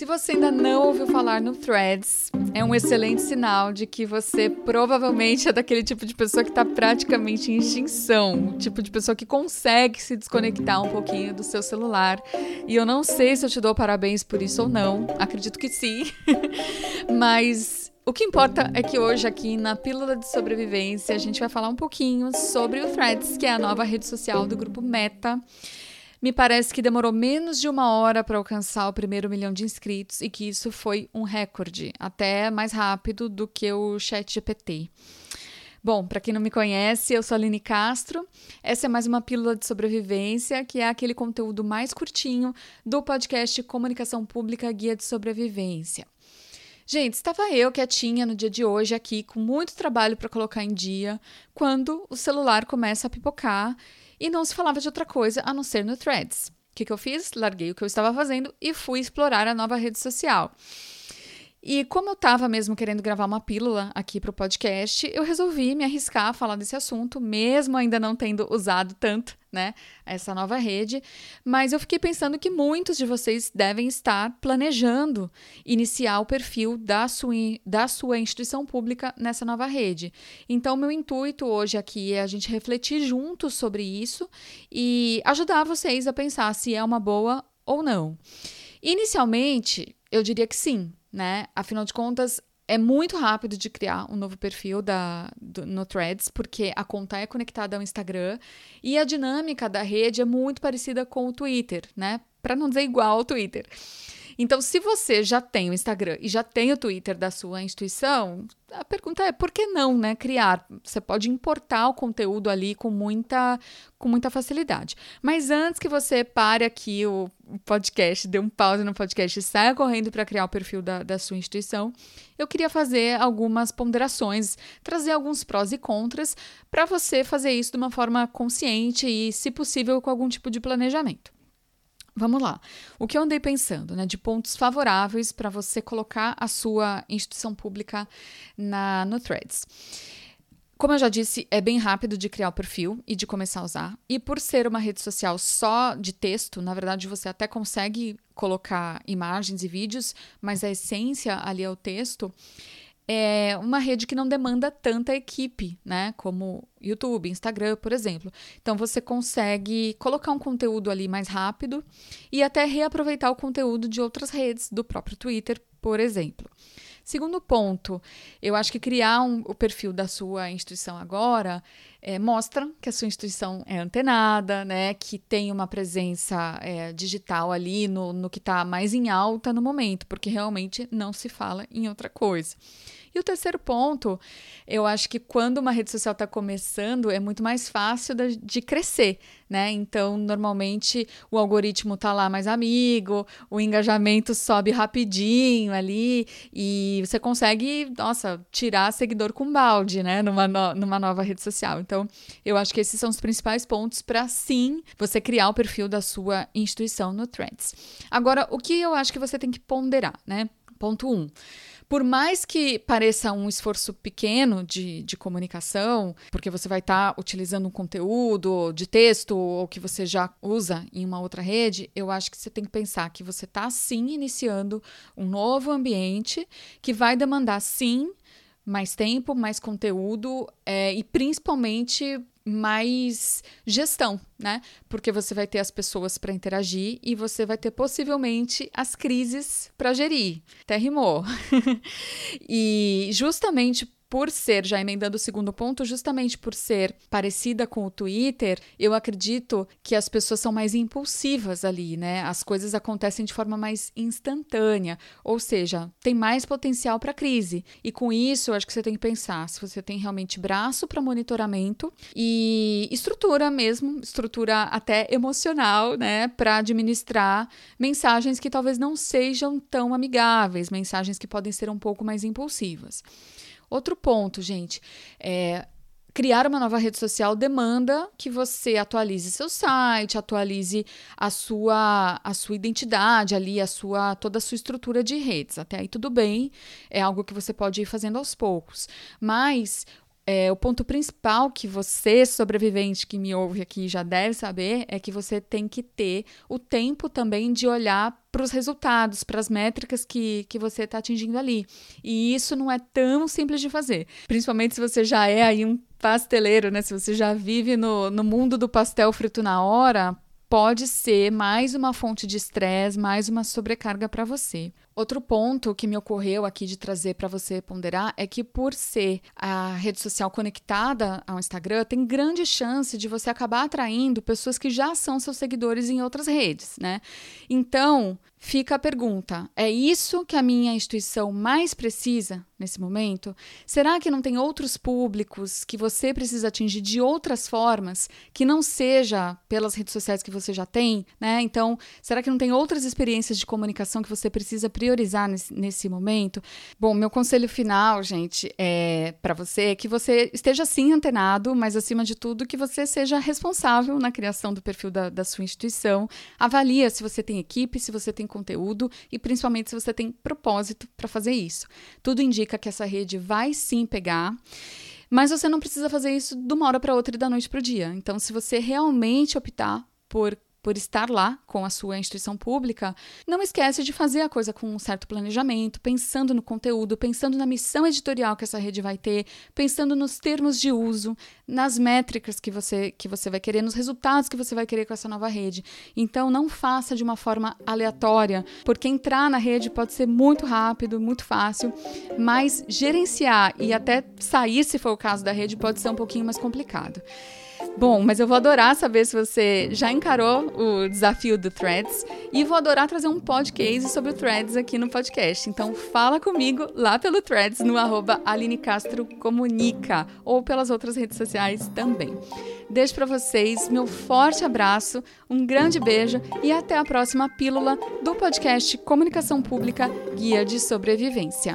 Se você ainda não ouviu falar no Threads, é um excelente sinal de que você provavelmente é daquele tipo de pessoa que está praticamente em extinção, o tipo de pessoa que consegue se desconectar um pouquinho do seu celular. E eu não sei se eu te dou parabéns por isso ou não, acredito que sim, mas o que importa é que hoje, aqui na Pílula de Sobrevivência, a gente vai falar um pouquinho sobre o Threads, que é a nova rede social do grupo Meta. Me parece que demorou menos de uma hora para alcançar o primeiro milhão de inscritos e que isso foi um recorde, até mais rápido do que o Chat GPT. Bom, para quem não me conhece, eu sou a Aline Castro. Essa é mais uma pílula de sobrevivência, que é aquele conteúdo mais curtinho do podcast Comunicação Pública Guia de Sobrevivência. Gente, estava eu quietinha no dia de hoje aqui, com muito trabalho para colocar em dia, quando o celular começa a pipocar e não se falava de outra coisa a não ser no Threads. O que, que eu fiz? Larguei o que eu estava fazendo e fui explorar a nova rede social. E como eu estava mesmo querendo gravar uma pílula aqui para o podcast, eu resolvi me arriscar a falar desse assunto, mesmo ainda não tendo usado tanto, né, essa nova rede. Mas eu fiquei pensando que muitos de vocês devem estar planejando iniciar o perfil da sua, da sua instituição pública nessa nova rede. Então, meu intuito hoje aqui é a gente refletir juntos sobre isso e ajudar vocês a pensar se é uma boa ou não. Inicialmente, eu diria que sim, né? Afinal de contas, é muito rápido de criar um novo perfil da, do, no Threads, porque a conta é conectada ao Instagram e a dinâmica da rede é muito parecida com o Twitter, né? Para não dizer igual ao Twitter. Então, se você já tem o Instagram e já tem o Twitter da sua instituição, a pergunta é por que não, né, criar? Você pode importar o conteúdo ali com muita com muita facilidade. Mas antes que você pare aqui o podcast, dê um pause no podcast e saia correndo para criar o perfil da, da sua instituição, eu queria fazer algumas ponderações, trazer alguns prós e contras para você fazer isso de uma forma consciente e, se possível, com algum tipo de planejamento. Vamos lá. O que eu andei pensando, né, de pontos favoráveis para você colocar a sua instituição pública na no Threads. Como eu já disse, é bem rápido de criar o perfil e de começar a usar. E por ser uma rede social só de texto, na verdade você até consegue colocar imagens e vídeos, mas a essência ali é o texto é uma rede que não demanda tanta equipe, né? Como YouTube, Instagram, por exemplo. Então você consegue colocar um conteúdo ali mais rápido e até reaproveitar o conteúdo de outras redes, do próprio Twitter, por exemplo. Segundo ponto, eu acho que criar um, o perfil da sua instituição agora é, mostra que a sua instituição é antenada, né, que tem uma presença é, digital ali no, no que está mais em alta no momento, porque realmente não se fala em outra coisa. E o terceiro ponto, eu acho que quando uma rede social está começando, é muito mais fácil de, de crescer, né? Então, normalmente o algoritmo tá lá mais amigo, o engajamento sobe rapidinho ali e você consegue, nossa, tirar seguidor com balde, né? Numa, no, numa nova rede social. Então, eu acho que esses são os principais pontos para sim você criar o perfil da sua instituição no Threads. Agora, o que eu acho que você tem que ponderar, né? Ponto 1. Um, por mais que pareça um esforço pequeno de, de comunicação, porque você vai estar tá utilizando um conteúdo de texto ou que você já usa em uma outra rede, eu acho que você tem que pensar que você está sim iniciando um novo ambiente que vai demandar sim mais tempo, mais conteúdo é, e principalmente mais gestão, né? Porque você vai ter as pessoas para interagir e você vai ter possivelmente as crises para gerir. Até rimou. e justamente por ser, já emendando o segundo ponto, justamente por ser parecida com o Twitter, eu acredito que as pessoas são mais impulsivas ali, né? As coisas acontecem de forma mais instantânea, ou seja, tem mais potencial para crise. E com isso, eu acho que você tem que pensar se você tem realmente braço para monitoramento e estrutura mesmo, estrutura até emocional, né, para administrar mensagens que talvez não sejam tão amigáveis, mensagens que podem ser um pouco mais impulsivas. Outro ponto, gente, é criar uma nova rede social demanda que você atualize seu site, atualize a sua a sua identidade ali, a sua toda a sua estrutura de redes. Até aí tudo bem, é algo que você pode ir fazendo aos poucos. Mas é, o ponto principal que você, sobrevivente que me ouve aqui, já deve saber é que você tem que ter o tempo também de olhar para os resultados, para as métricas que, que você está atingindo ali. E isso não é tão simples de fazer. Principalmente se você já é aí um pasteleiro, né? Se você já vive no, no mundo do pastel frito na hora, pode ser mais uma fonte de estresse, mais uma sobrecarga para você. Outro ponto que me ocorreu aqui de trazer para você ponderar é que, por ser a rede social conectada ao Instagram, tem grande chance de você acabar atraindo pessoas que já são seus seguidores em outras redes, né? Então, fica a pergunta: é isso que a minha instituição mais precisa nesse momento? Será que não tem outros públicos que você precisa atingir de outras formas que não seja pelas redes sociais que você já tem, né? Então, será que não tem outras experiências de comunicação que você precisa priorizar nesse, nesse momento? Bom, meu conselho final, gente, é para você é que você esteja sim antenado, mas acima de tudo que você seja responsável na criação do perfil da, da sua instituição. Avalia se você tem equipe, se você tem conteúdo e principalmente se você tem propósito para fazer isso. Tudo indica que essa rede vai sim pegar. Mas você não precisa fazer isso de uma hora para outra e da noite para o dia. Então, se você realmente optar por por estar lá com a sua instituição pública, não esquece de fazer a coisa com um certo planejamento, pensando no conteúdo, pensando na missão editorial que essa rede vai ter, pensando nos termos de uso, nas métricas que você, que você vai querer, nos resultados que você vai querer com essa nova rede. Então, não faça de uma forma aleatória, porque entrar na rede pode ser muito rápido, muito fácil, mas gerenciar e até sair, se for o caso da rede, pode ser um pouquinho mais complicado. Bom, mas eu vou adorar saber se você já encarou o desafio do Threads e vou adorar trazer um podcast sobre o Threads aqui no podcast. Então fala comigo lá pelo Threads no arroba Aline Castro Comunica ou pelas outras redes sociais também. Deixo para vocês meu forte abraço, um grande beijo e até a próxima pílula do podcast Comunicação Pública Guia de Sobrevivência.